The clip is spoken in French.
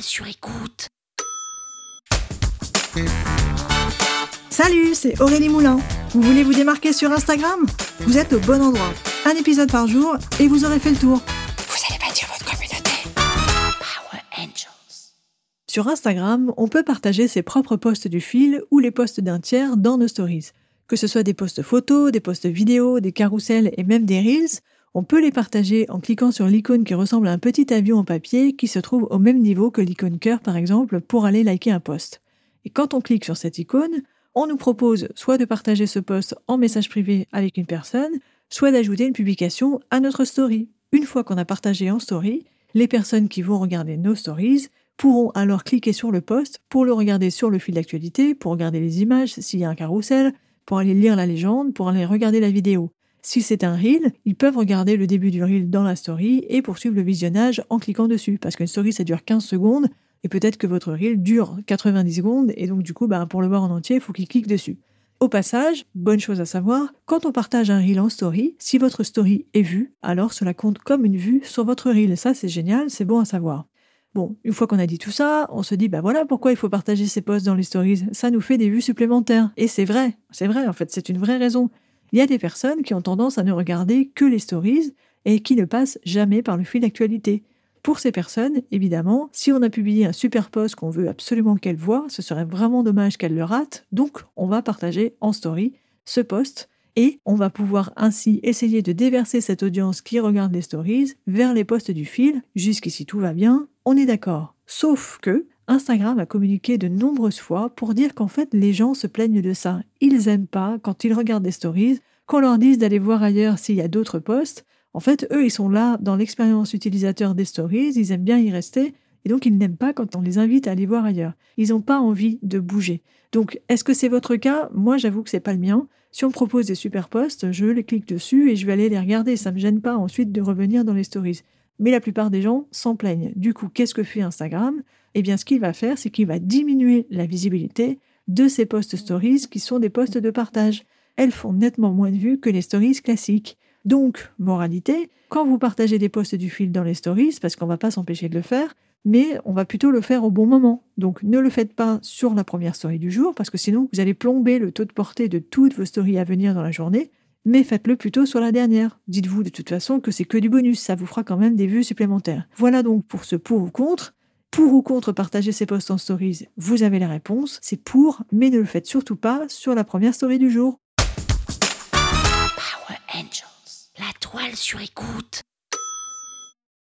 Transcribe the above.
Sur écoute. Salut, c'est Aurélie Moulin. Vous voulez vous démarquer sur Instagram? Vous êtes au bon endroit. Un épisode par jour et vous aurez fait le tour. Vous allez bâtir votre communauté. Power Angels. Sur Instagram, on peut partager ses propres posts du fil ou les posts d'un tiers dans nos stories. Que ce soit des posts photos, des posts vidéo, des carousels et même des reels, on peut les partager en cliquant sur l'icône qui ressemble à un petit avion en papier qui se trouve au même niveau que l'icône cœur par exemple pour aller liker un post. Et quand on clique sur cette icône, on nous propose soit de partager ce post en message privé avec une personne, soit d'ajouter une publication à notre story. Une fois qu'on a partagé en story, les personnes qui vont regarder nos stories pourront alors cliquer sur le post pour le regarder sur le fil d'actualité, pour regarder les images s'il y a un carrousel, pour aller lire la légende, pour aller regarder la vidéo. Si c'est un reel, ils peuvent regarder le début du reel dans la story et poursuivre le visionnage en cliquant dessus. Parce qu'une story, ça dure 15 secondes et peut-être que votre reel dure 90 secondes et donc du coup, bah, pour le voir en entier, il faut qu'ils cliquent dessus. Au passage, bonne chose à savoir, quand on partage un reel en story, si votre story est vue, alors cela compte comme une vue sur votre reel. Ça, c'est génial, c'est bon à savoir. Bon, une fois qu'on a dit tout ça, on se dit, bah voilà pourquoi il faut partager ces posts dans les stories. Ça nous fait des vues supplémentaires. Et c'est vrai, c'est vrai, en fait, c'est une vraie raison. Il y a des personnes qui ont tendance à ne regarder que les stories et qui ne passent jamais par le fil d'actualité. Pour ces personnes, évidemment, si on a publié un super post qu'on veut absolument qu'elles voient, ce serait vraiment dommage qu'elles le ratent, donc on va partager en story ce post et on va pouvoir ainsi essayer de déverser cette audience qui regarde les stories vers les posts du fil. Jusqu'ici tout va bien, on est d'accord. Sauf que Instagram a communiqué de nombreuses fois pour dire qu'en fait les gens se plaignent de ça. Ils aiment pas quand ils regardent des stories qu'on leur dise d'aller voir ailleurs s'il y a d'autres posts. En fait, eux, ils sont là dans l'expérience utilisateur des stories, ils aiment bien y rester, et donc ils n'aiment pas quand on les invite à aller voir ailleurs. Ils n'ont pas envie de bouger. Donc, est-ce que c'est votre cas? Moi, j'avoue que c'est pas le mien. Si on me propose des super posts, je les clique dessus et je vais aller les regarder. Ça me gêne pas ensuite de revenir dans les stories. Mais la plupart des gens s'en plaignent. Du coup, qu'est-ce que fait Instagram? Eh bien, ce qu'il va faire, c'est qu'il va diminuer la visibilité de ces posts stories qui sont des posts de partage. Elles font nettement moins de vues que les stories classiques. Donc, moralité, quand vous partagez des posts du fil dans les stories, parce qu'on ne va pas s'empêcher de le faire, mais on va plutôt le faire au bon moment. Donc ne le faites pas sur la première story du jour, parce que sinon vous allez plomber le taux de portée de toutes vos stories à venir dans la journée, mais faites-le plutôt sur la dernière. Dites-vous de toute façon que c'est que du bonus, ça vous fera quand même des vues supplémentaires. Voilà donc pour ce pour ou contre. Pour ou contre partager ces posts en stories, vous avez la réponse, c'est pour, mais ne le faites surtout pas sur la première story du jour. Power Angels. La toile sur écoute.